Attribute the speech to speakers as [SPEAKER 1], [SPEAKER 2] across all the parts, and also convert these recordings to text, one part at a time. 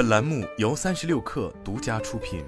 [SPEAKER 1] 本栏目由三十六氪独家出品。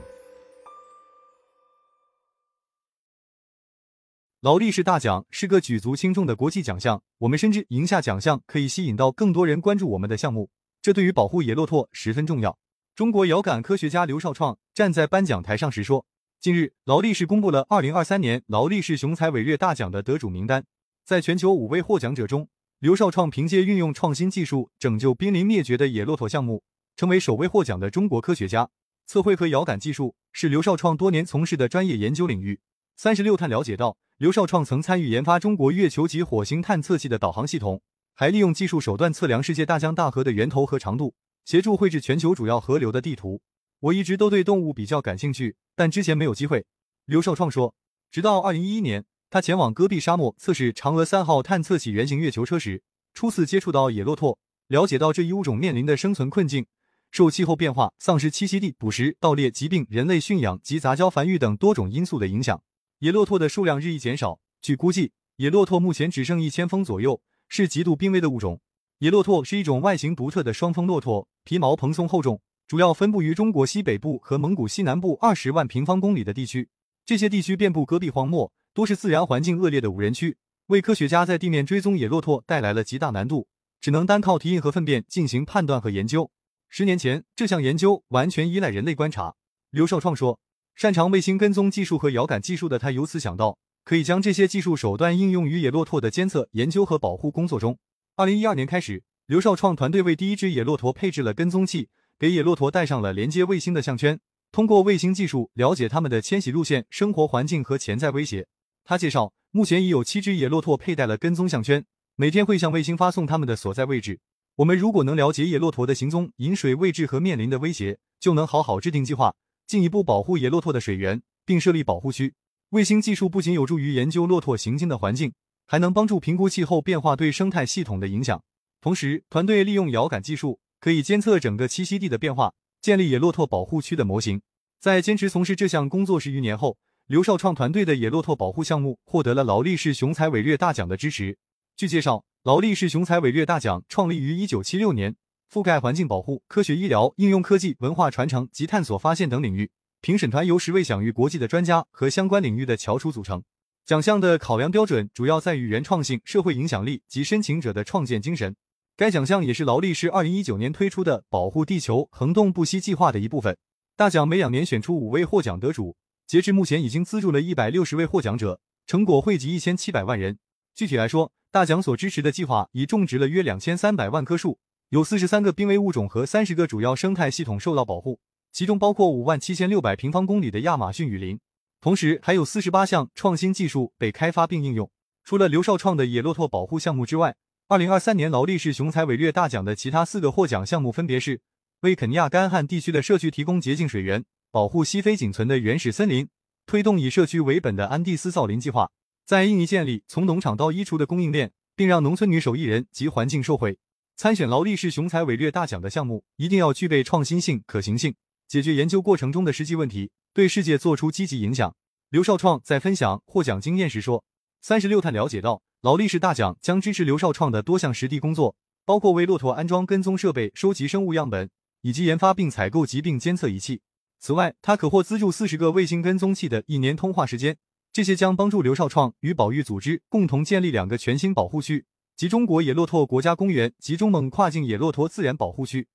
[SPEAKER 2] 劳力士大奖是个举足轻重的国际奖项，我们深知赢下奖项可以吸引到更多人关注我们的项目，这对于保护野骆驼十分重要。中国遥感科学家刘少创站在颁奖台上时说：“近日，劳力士公布了二零二三年劳力士雄才伟略大奖的得主名单，在全球五位获奖者中，刘少创凭借运用创新技术拯救濒临灭绝的野骆驼项目，成为首位获奖的中国科学家。测绘和遥感技术是刘少创多年从事的专业研究领域。”三十六探了解到。刘少创曾参与研发中国月球及火星探测器的导航系统，还利用技术手段测量世界大江大河的源头和长度，协助绘制全球主要河流的地图。我一直都对动物比较感兴趣，但之前没有机会。刘少创说，直到二零一一年，他前往戈壁沙漠测试嫦娥三号探测器原型月球车时，初次接触到野骆驼，了解到这一物种面临的生存困境，受气候变化、丧失栖息地、捕食、盗猎、疾病、人类驯养及杂交繁育等多种因素的影响。野骆驼的数量日益减少，据估计，野骆驼目前只剩一千峰左右，是极度濒危的物种。野骆驼是一种外形独特的双峰骆驼，皮毛蓬松厚重，主要分布于中国西北部和蒙古西南部二十万平方公里的地区。这些地区遍布戈壁荒漠，多是自然环境恶劣的无人区，为科学家在地面追踪野骆驼带来了极大难度，只能单靠蹄印和粪便进行判断和研究。十年前，这项研究完全依赖人类观察。刘少创说。擅长卫星跟踪技术和遥感技术的他，由此想到可以将这些技术手段应用于野骆驼的监测、研究和保护工作中。二零一二年开始，刘少创团队为第一只野骆驼配置了跟踪器，给野骆驼带上了连接卫星的项圈，通过卫星技术了解它们的迁徙路线、生活环境和潜在威胁。他介绍，目前已有七只野骆驼佩戴了跟踪项圈，每天会向卫星发送它们的所在位置。我们如果能了解野骆驼的行踪、饮水位置和面临的威胁，就能好好制定计划。进一步保护野骆驼的水源，并设立保护区。卫星技术不仅有助于研究骆驼行进的环境，还能帮助评估气候变化对生态系统的影响。同时，团队利用遥感技术，可以监测整个栖息地的变化，建立野骆驼保护区的模型。在坚持从事这项工作十余年后，刘少创团队的野骆驼保护项目获得了劳力士雄才伟略大奖的支持。据介绍，劳力士雄才伟略大奖创立于一九七六年。覆盖环境保护、科学医疗、应用科技、文化传承及探索发现等领域。评审团由十位享誉国际的专家和相关领域的翘楚组成。奖项的考量标准主要在于原创性、社会影响力及申请者的创建精神。该奖项也是劳力士二零一九年推出的保护地球恒动不息计划的一部分。大奖每两年选出五位获奖得主，截至目前已经资助了一百六十位获奖者，成果惠及一千七百万人。具体来说，大奖所支持的计划已种植了约两千三百万棵树。有四十三个濒危物种和三十个主要生态系统受到保护，其中包括五万七千六百平方公里的亚马逊雨林。同时，还有四十八项创新技术被开发并应用。除了刘少创的野骆驼保护项目之外，二零二三年劳力士雄才伟略大奖的其他四个获奖项目分别是：为肯尼亚干旱地区的社区提供洁净水源，保护西非仅存的原始森林，推动以社区为本的安第斯造林计划，在印尼建立从农场到衣橱的供应链，并让农村女手艺人及环境受惠。参选劳力士雄才伟略大奖的项目，一定要具备创新性、可行性，解决研究过程中的实际问题，对世界做出积极影响。刘少创在分享获奖经验时说：“三十六探了解到，劳力士大奖将支持刘少创的多项实地工作，包括为骆驼安装跟踪设备、收集生物样本，以及研发并采购疾病监测仪器。此外，他可获资助四十个卫星跟踪器的一年通话时间，这些将帮助刘少创与保育组织共同建立两个全新保护区。”即中国野骆驼国家公园及中蒙跨境野骆驼自然保护区。